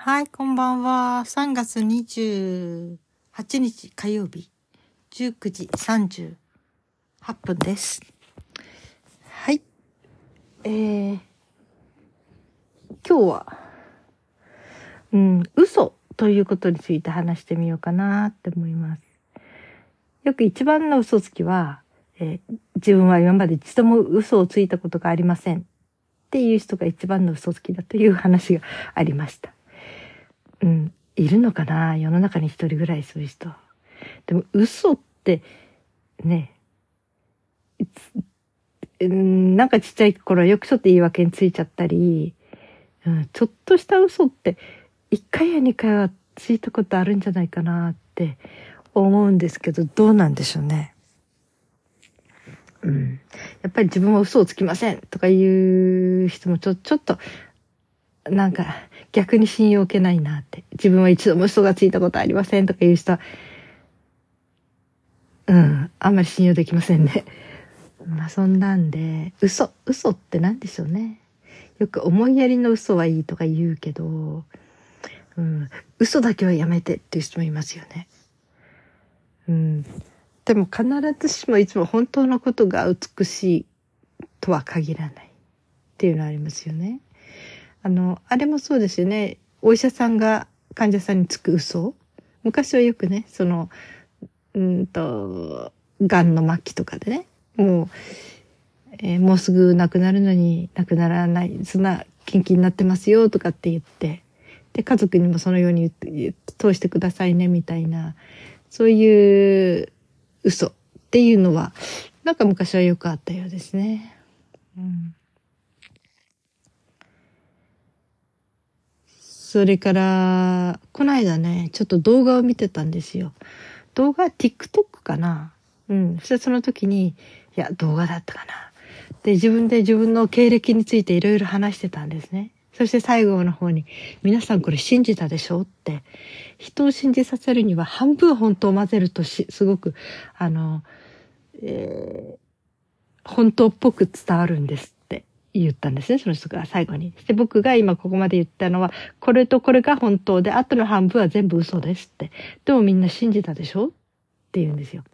はい、こんばんは。3月28日火曜日、19時38分です。はい。えー、今日は、うん、嘘ということについて話してみようかなって思います。よく一番の嘘つきは、えー自分は今まで一度も嘘をついたことがありませんっていう人が一番の嘘つきだという話がありました。うん、いるのかな？世の中に一人ぐらいそういう人。でも嘘って、ね、いつなんかちっちゃい頃よくちょっと言い訳についちゃったり、うん、ちょっとした嘘って一回や二回はついたことあるんじゃないかなって思うんですけど、どうなんでしょうね。うん。やっぱり自分は嘘をつきませんとかいう人もちょ、ちょっと、なんか逆に信用を受けないなって。自分は一度も嘘がついたことありませんとかいう人は、うん、あんまり信用できませんね。まあそんなんで、嘘、嘘って何でしょうね。よく思いやりの嘘はいいとか言うけど、うん、嘘だけはやめてっていう人もいますよね。うん。でも必ずしもいつも本当のことが美しいとは限らないっていうのはありますよね。あの、あれもそうですよね。お医者さんが患者さんにつく嘘昔はよくね、その、うんと、癌の末期とかでね、もう、えーもうすぐ亡くなるのに亡くならない、そんな元気になってますよとかって言って、で、家族にもそのように、通してくださいねみたいな、そういう嘘っていうのは、なんか昔はよくあったようですね。うん、それから、この間ね、ちょっと動画を見てたんですよ。動画 TikTok かなうん。そしてその時に、いや、動画だったかな。で、自分で自分の経歴についていろいろ話してたんですね。そして最後の方に、皆さんこれ信じたでしょって。人を信じさせるには半分本当を混ぜるとし、すごく、あの、えー本当っぽく伝わるんです言ったんですね、その人が最後に。そして僕が今ここまで言ったのは、これとこれが本当で、あとの半分は全部嘘ですって。でもみんな信じたでしょ？って言うんですよ。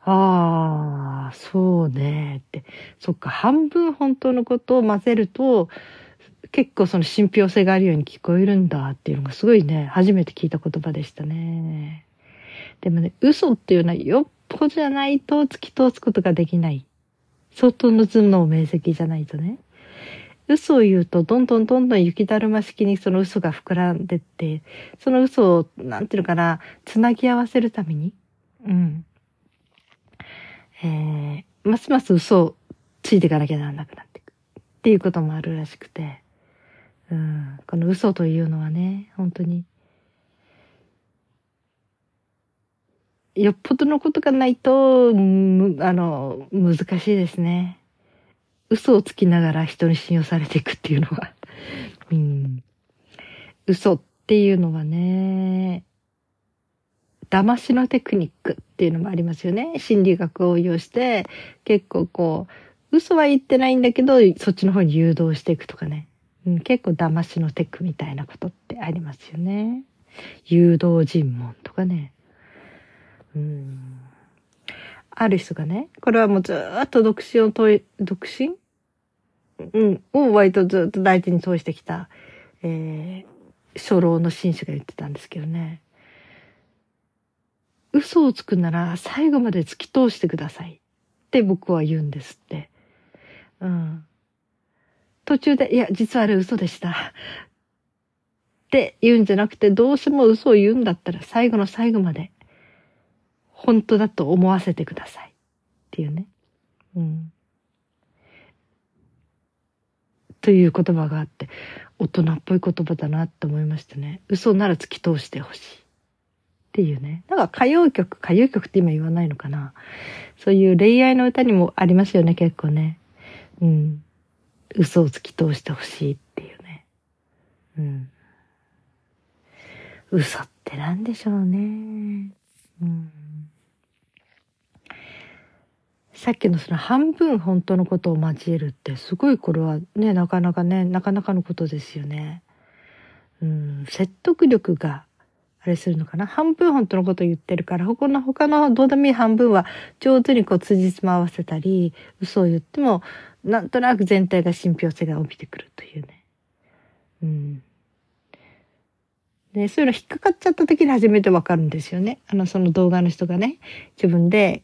ああ、そうねって。そっか、半分本当のことを混ぜると、結構その信憑性があるように聞こえるんだっていうのがすごいね、初めて聞いた言葉でしたね。でもね、嘘っていうのはよっぽどじゃないと突き通すことができない。相当の頭脳明晰じゃないとね。嘘を言うと、どんどんどんどん雪だるま式にその嘘が膨らんでって、その嘘を、なんていうのかな、つなぎ合わせるために、うん。えー、ますます嘘をついていかなきゃならなくなっていく。っていうこともあるらしくて、うん。この嘘というのはね、本当に、よっぽどのことがないと、あの、難しいですね。嘘をつきながら人に信用されていくっていうのは。うん。嘘っていうのはね、騙しのテクニックっていうのもありますよね。心理学を応用して、結構こう、嘘は言ってないんだけど、そっちの方に誘導していくとかね。うん、結構騙しのテクみたいなことってありますよね。誘導尋問とかね。うんある人がね、これはもうずっと独身を問い、独身？うん、を割とずっと大事に通してきた、えー、初老の紳士が言ってたんですけどね。嘘をつくなら最後まで突き通してくださいって僕は言うんですって。うん。途中で、いや、実はあれ嘘でした。って言うんじゃなくて、どうしても嘘を言うんだったら最後の最後まで本当だと思わせてください。っていうね。うん。という言葉があって、大人っぽい言葉だなって思いましたね。嘘なら突き通してほしい。っていうね。だから歌謡曲、歌謡曲って今言わないのかな。そういう恋愛の歌にもありますよね、結構ね。うん。嘘を突き通してほしいっていうね。うん。嘘って何でしょうね。うん。さっきのその半分本当のことを交えるってすごいこれはねなかなかねなかなかのことですよね。うん、説得力があれするのかな？半分本当のことを言ってるから他の他のどうでもいい半分は上手にこう辻褄合わせたり嘘を言ってもなんとなく全体が信憑性が帯びてくるというね。うん。で、そういうの引っかかっちゃった時に初めてわかるんですよね。あの、その動画の人がね、自分で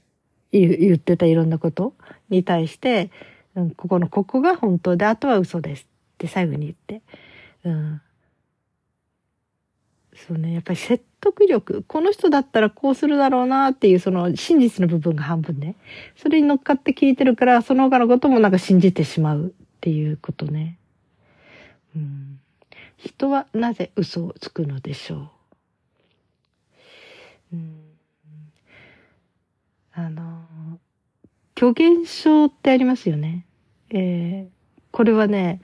言ってたいろんなことに対して、うん、ここのここが本当で、あとは嘘ですって最後に言って。うん。そうね、やっぱり説得力。この人だったらこうするだろうなっていうその真実の部分が半分ね。それに乗っかって聞いてるから、その他のこともなんか信じてしまうっていうことね。うん。人はなぜ嘘をつくのでしょう。うん。あの、虚言症ってありますよね。えー、これはね、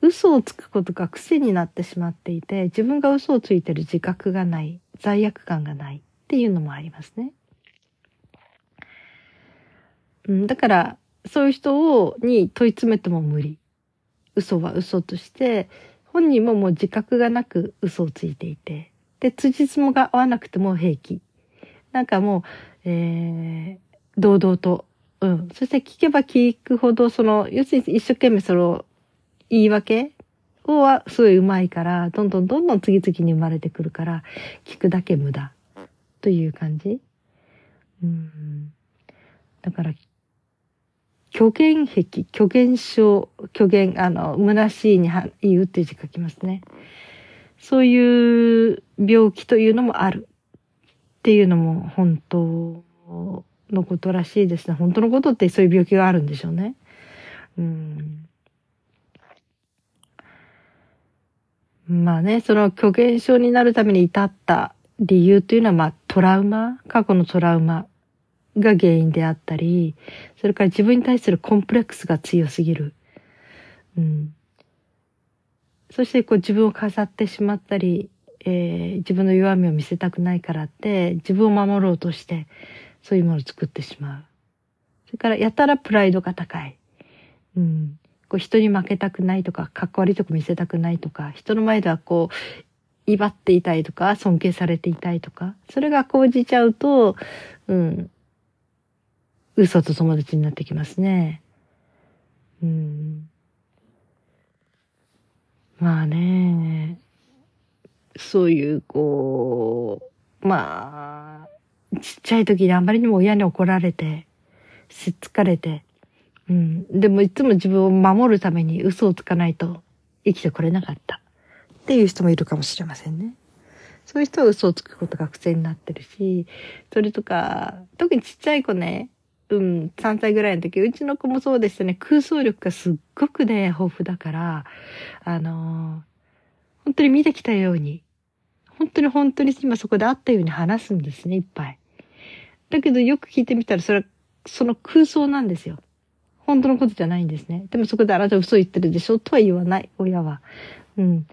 嘘をつくことが癖になってしまっていて、自分が嘘をついてる自覚がない、罪悪感がないっていうのもありますね。うん、だから、そういう人を、に問い詰めても無理。嘘は嘘として、本人ももう自覚がなく嘘をついていて、で、辻褄が合わなくても平気。なんかもう、えー、堂々と、うん。そして聞けば聞くほど、その、要するに一生懸命その、言い訳をはすごい上手いから、どんどんどんどん次々に生まれてくるから、聞くだけ無駄。という感じ。うん。だから、虚言癖、虚言症、虚言、あの、虚しいに言うっていう字書きますね。そういう病気というのもある。っていうのも本当のことらしいですね。本当のことってそういう病気があるんでしょうね。うん。まあね、その虚言症になるために至った理由というのは、まあトラウマ、過去のトラウマが原因であったり、それから自分に対するコンプレックスが強すぎる。うん。そしてこう自分を飾ってしまったり、えー、自分の弱みを見せたくないからって、自分を守ろうとして、そういうものを作ってしまう。それから、やたらプライドが高い。うん。こう人に負けたくないとか、かっこ悪いとこ見せたくないとか、人の前ではこう、威張っていたいとか、尊敬されていたいとか、それが講じちゃうと、うん、嘘と友達になってきますね。うん。まあね、そういう、こう、まあ、ちっちゃい時にあまりにも親に怒られて、せっつかれて、うん。でもいつも自分を守るために嘘をつかないと生きてこれなかった。っていう人もいるかもしれませんね。そういう人は嘘をつくことが癖になってるし、それとか、特にちっちゃい子ね、うん、3歳ぐらいの時、うちの子もそうでしたね、空想力がすっごくね、豊富だから、あのー、本当に見てきたように、本当に本当に今そこであったように話すんですね、いっぱい。だけどよく聞いてみたら、それは、その空想なんですよ。本当のことじゃないんですね。でもそこであなた嘘言ってるでしょとは言わない、親は。うん。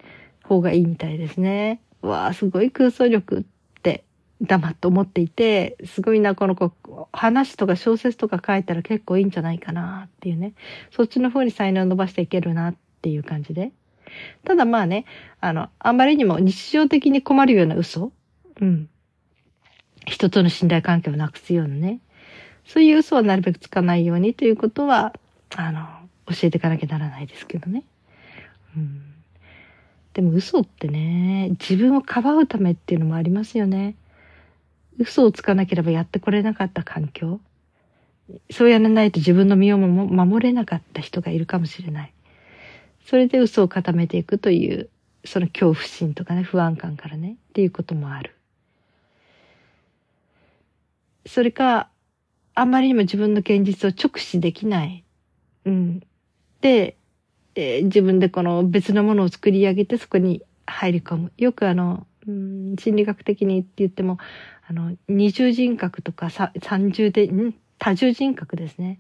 方がいいみたいですね。わあ、すごい空想力って黙って思っていて、すごいな、この子、話とか小説とか書いたら結構いいんじゃないかなっていうね。そっちの方に才能を伸ばしていけるなっていう感じで。ただまあね、あの、あんまりにも日常的に困るような嘘うん。人との信頼関係をなくすようなね。そういう嘘はなるべくつかないようにということは、あの、教えていかなきゃならないですけどね。うん。でも嘘ってね、自分をかばうためっていうのもありますよね。嘘をつかなければやってこれなかった環境。そうやらないと自分の身を守れなかった人がいるかもしれない。それで嘘を固めていくという、その恐怖心とかね、不安感からね、っていうこともある。それか、あまりにも自分の現実を直視できない。うん。で、えー、自分でこの別のものを作り上げてそこに入り込む。よくあの、うん、心理学的にって言っても、あの、二重人格とか三重で、ん？多重人格ですね。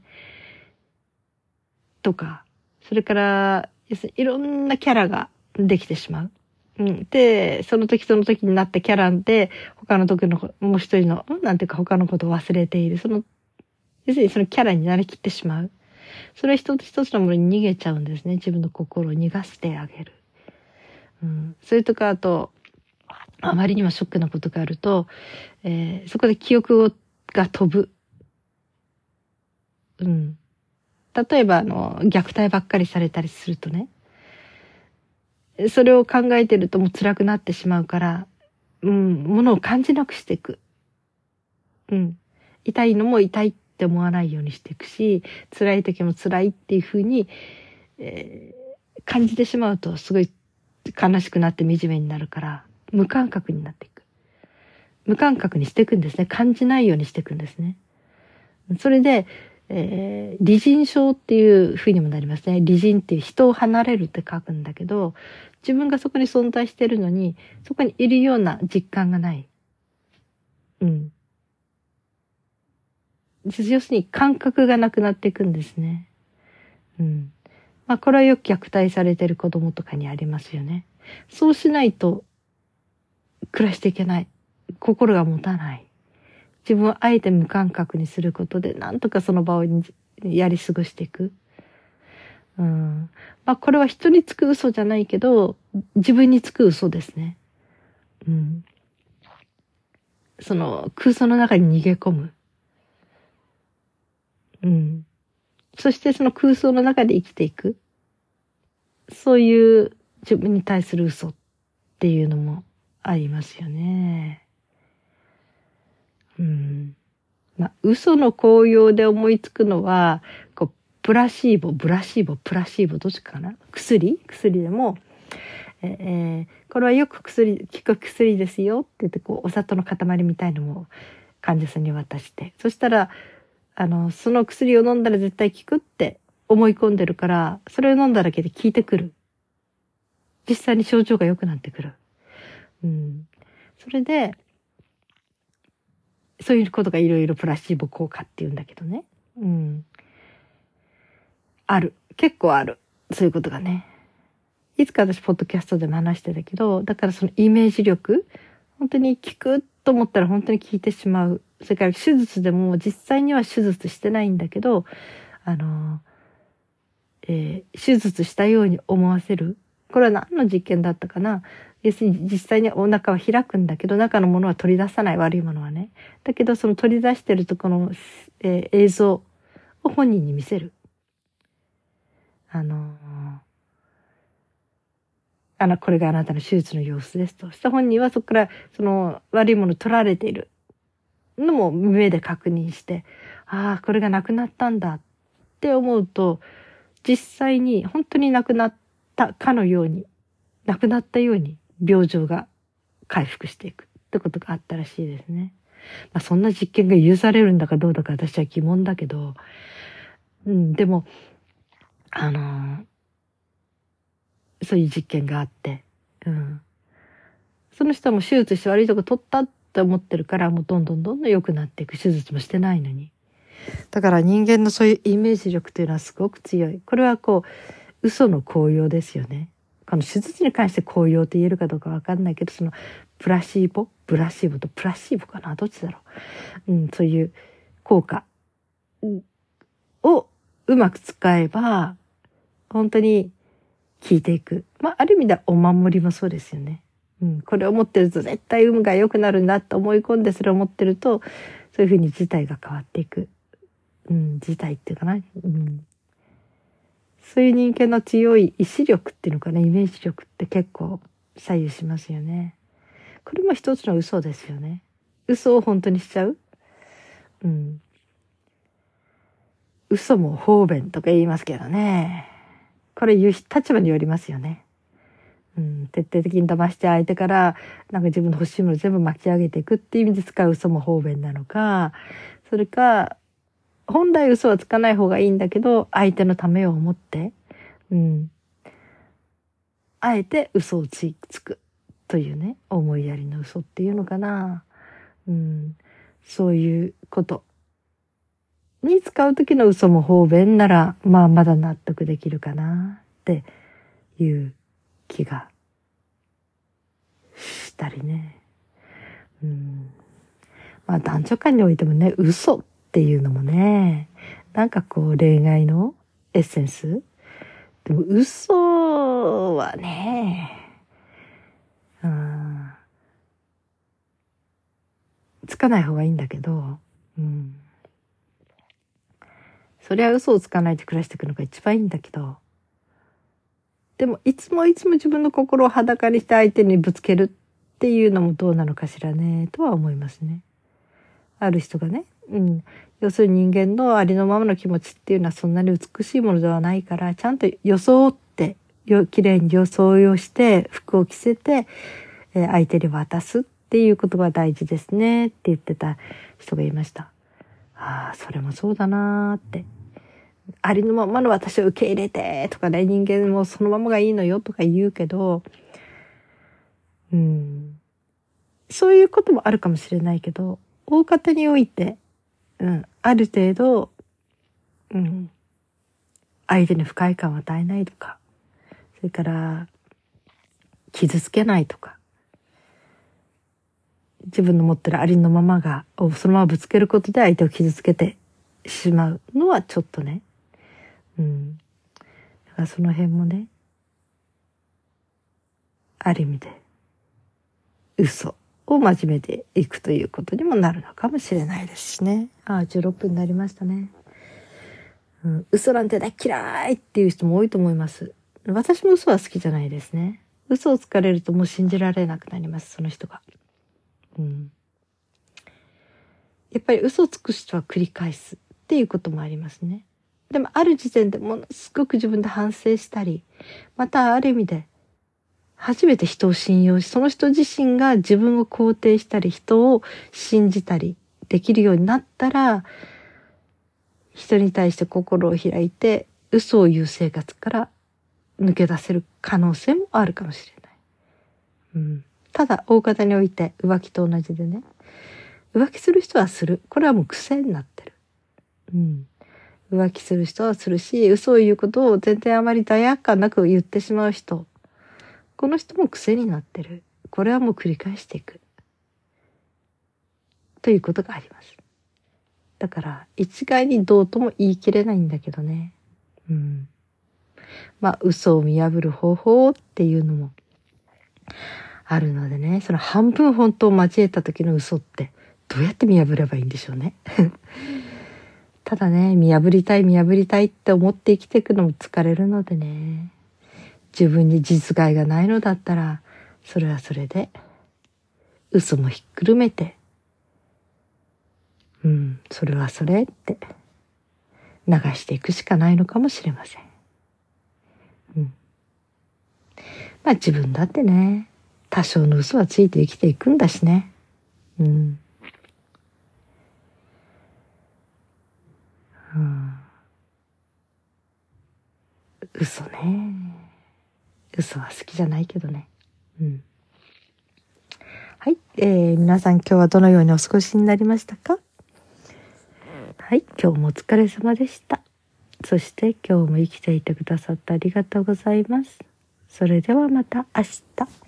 とか、それから、いろんなキャラができてしまう。うん。で、その時その時になったキャラで、他の時の、もう一人の、なんていうか他のことを忘れている。その要するにそのキャラになりきってしまう。それは一つ一つのものに逃げちゃうんですね。自分の心を逃がしてあげる。うん、それとかあとあまりにもショックなことがあると、えー、そこで記憶をが飛ぶ。うん。例えば、あの、虐待ばっかりされたりするとね、それを考えてるともう辛くなってしまうから、うん、ものを感じなくしていく。うん。痛いのも痛いって思わないようにしていくし、辛い時も辛いっていうふうに、えー、感じてしまうとすごい悲しくなって惨めになるから、無感覚になっていく。無感覚にしていくんですね。感じないようにしていくんですね。それで、えー、離人症っていうふうにもなりますね。離人っていう人を離れるって書くんだけど、自分がそこに存在してるのに、そこにいるような実感がない。うん。要するに感覚がなくなっていくんですね。うん。まあこれはよく虐待されてる子供とかにありますよね。そうしないと暮らしていけない。心が持たない。自分をあえて無感覚にすることで、なんとかその場をやり過ごしていく。うん。まあこれは人につく嘘じゃないけど、自分につく嘘ですね。うん。その空想の中に逃げ込む。うん。そしてその空想の中で生きていく。そういう自分に対する嘘っていうのもありますよね。うん。まあ、嘘の効用で思いつくのは、こう、プラシーボ、ブラシーボ、プラシーボ、どっちかな？薬？薬でも、えー、これはよく薬、効く薬ですよって言って、こう、お砂糖の塊みたいのも患者さんに渡して、そしたら、あの、その薬を飲んだら絶対効くって思い込んでるから、それを飲んだだけで効いてくる。実際に症状が良くなってくる。うん。それで、そういうことがいろいろプラシーボ効果って言うんだけどね。うん。ある。結構ある。そういうことがね。いつか私、ポッドキャストでも話してたけど、だからそのイメージ力、本当に聞くと思ったら本当に聞いてしまう。それから手術でも実際には手術してないんだけど、あの、えー、手術したように思わせる。これは何の実験だったかな？要するに実際にお腹は開くんだけど、中のものは取り出さない悪いものはね。だけどその取り出してるとこの、えー、映像を本人に見せる。あのー、あの、これがあなたの手術の様子ですと。した本人はそこからその悪いもの取られているのも目で確認して、ああ、これがなくなったんだって思うと、実際に本当になくなったかのように、なくなったように病状が回復していくってことがあったらしいですね。まあ、そんな実験が許されるんだかどうだか私は疑問だけど、うん、でも、あのー、そういう実験があって、うん。その人も手術して悪いとこ取ったって思ってるから、もうどんどんどんどん良くなっていく。手術もしてないのに。だから人間のそういうイメージ力というのはすごく強い。これはこう、嘘の効用ですよね。この手術に関して紅葉と言えるかどうかわかんないけど、そのプラシーボ、ブラシーボとプラシーボかな？どっちだろう？うん、そういう効果をうまく使えば、本当に効いていく。まあ、ある意味ではお守りもそうですよね。うん、これを持ってると絶対運が良くなるんだと思い込んでそれを持ってると、そういうふうに事態が変わっていく。うん、事態っていうかな。うん、そういう人間の強い意志力っていうのかな、イメージ力って結構左右しますよね。これも一つの嘘ですよね。嘘を本当にしちゃう？うん。嘘も方便とか言いますけどね。これ言う立場によりますよね。うん、徹底的に騙して相手からなんか自分の欲しいもの全部巻き上げていくっていう意味で使う嘘も方便なのか、それか本来嘘はつかない方がいいんだけど、相手のためを思って、うん。あえて嘘をつつくというね、思いやりの嘘っていうのかな。うん。そういうことに使う時の嘘も方便なら、まあまだ納得できるかなっていう気がしたりね。うん。まあ男女間においてもね、嘘っっていうのもね、なんかこう恋愛のエッセンス？でも嘘はね、うん、つかない方がいいんだけど、うん。そりゃ嘘をつかないで暮らしていくのが一番いいんだけど、でもいつもいつも自分の心を裸にして相手にぶつけるっていうのもどうなのかしらね、とは思いますね。ある人がね、うん。要するに人間のありのままの気持ちっていうのはそんなに美しいものではないから、ちゃんと装って、よ、綺麗に装いをして、服を着せて、えー、相手に渡すっていうことが大事ですねって言ってた人がいました。ああ、それもそうだなーって。ありのままの私を受け入れてとかね、人間もそのままがいいのよとか言うけど、うん。そういうこともあるかもしれないけど、大方において、うん、ある程度、うん、相手に不快感を与えないとか、それから、傷つけないとか、自分の持ってるありのままが、をそのままぶつけることで相手を傷つけてしまうのはちょっとね、うん。だからその辺もね、ある意味で、嘘を真面目でいくということにもなるのかもしれないですしね。ああ、16分になりましたね。うん、嘘なんて大嫌いっていう人も多いと思います。私も嘘は好きじゃないですね。嘘をつかれるともう信じられなくなります、その人が。うん。やっぱり嘘をつく人は繰り返すっていうこともありますね。でもある時点でものすごく自分で反省したり、またある意味で初めて人を信用し、その人自身が自分を肯定したり、人を信じたりできるようになったら、人に対して心を開いて、嘘を言う生活から抜け出せる可能性もあるかもしれない。うん、ただ、大方において浮気と同じでね、浮気する人はする。これはもう癖になってる。うん。浮気する人はするし、嘘を言うことを全然あまり罪悪感なく言ってしまう人。この人も癖になってる。これはもう繰り返していく。ということがあります。だから、一概にどうとも言い切れないんだけどね。うん。まあ、嘘を見破る方法っていうのもあるのでね、その半分本当を交えた時の嘘ってどうやって見破ればいいんでしょうね。ただね、見破りたい見破りたいって思って生きていくのも疲れるのでね。自分に実害がないのだったら、それはそれで、嘘もひっくるめて、うん、それはそれって流していくしかないのかもしれません。うん。まあ自分だってね、多少の嘘はついて生きていくんだしね。うん。うん。嘘ね。嘘は好きじゃないけどね。うん。はい。えー、皆さん今日はどのようにお過ごしになりましたか？はい。今日もお疲れ様でした。そして今日も生きていてくださってありがとうございます。それではまた明日。